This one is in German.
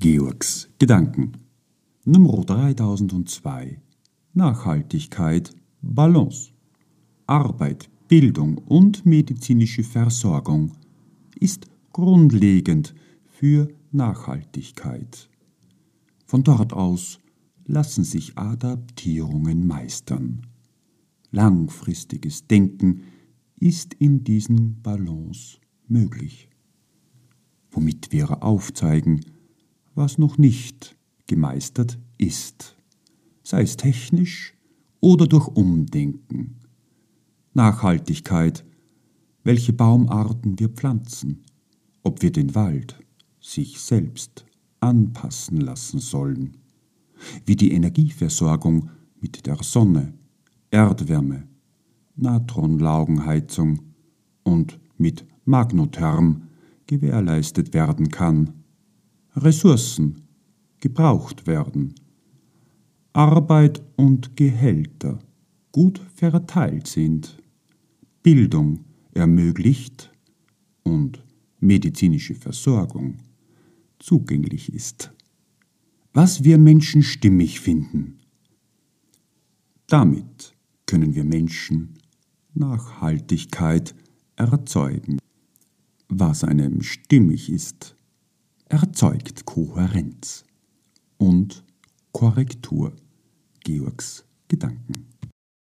Georgs Gedanken. Nummer 3002. Nachhaltigkeit, Balance. Arbeit, Bildung und medizinische Versorgung ist grundlegend für Nachhaltigkeit. Von dort aus lassen sich Adaptierungen meistern. Langfristiges Denken ist in diesen Balance möglich, womit wir aufzeigen, was noch nicht gemeistert ist, sei es technisch oder durch Umdenken. Nachhaltigkeit, welche Baumarten wir pflanzen, ob wir den Wald sich selbst anpassen lassen sollen, wie die Energieversorgung mit der Sonne, Erdwärme, Natronlaugenheizung und mit Magnotherm gewährleistet werden kann, Ressourcen gebraucht werden, Arbeit und Gehälter gut verteilt sind, Bildung ermöglicht und medizinische Versorgung zugänglich ist. Was wir Menschen stimmig finden. Damit können wir Menschen Nachhaltigkeit erzeugen. Was einem stimmig ist, erzeugt Kohärenz und Korrektur. Georgs Gedanken.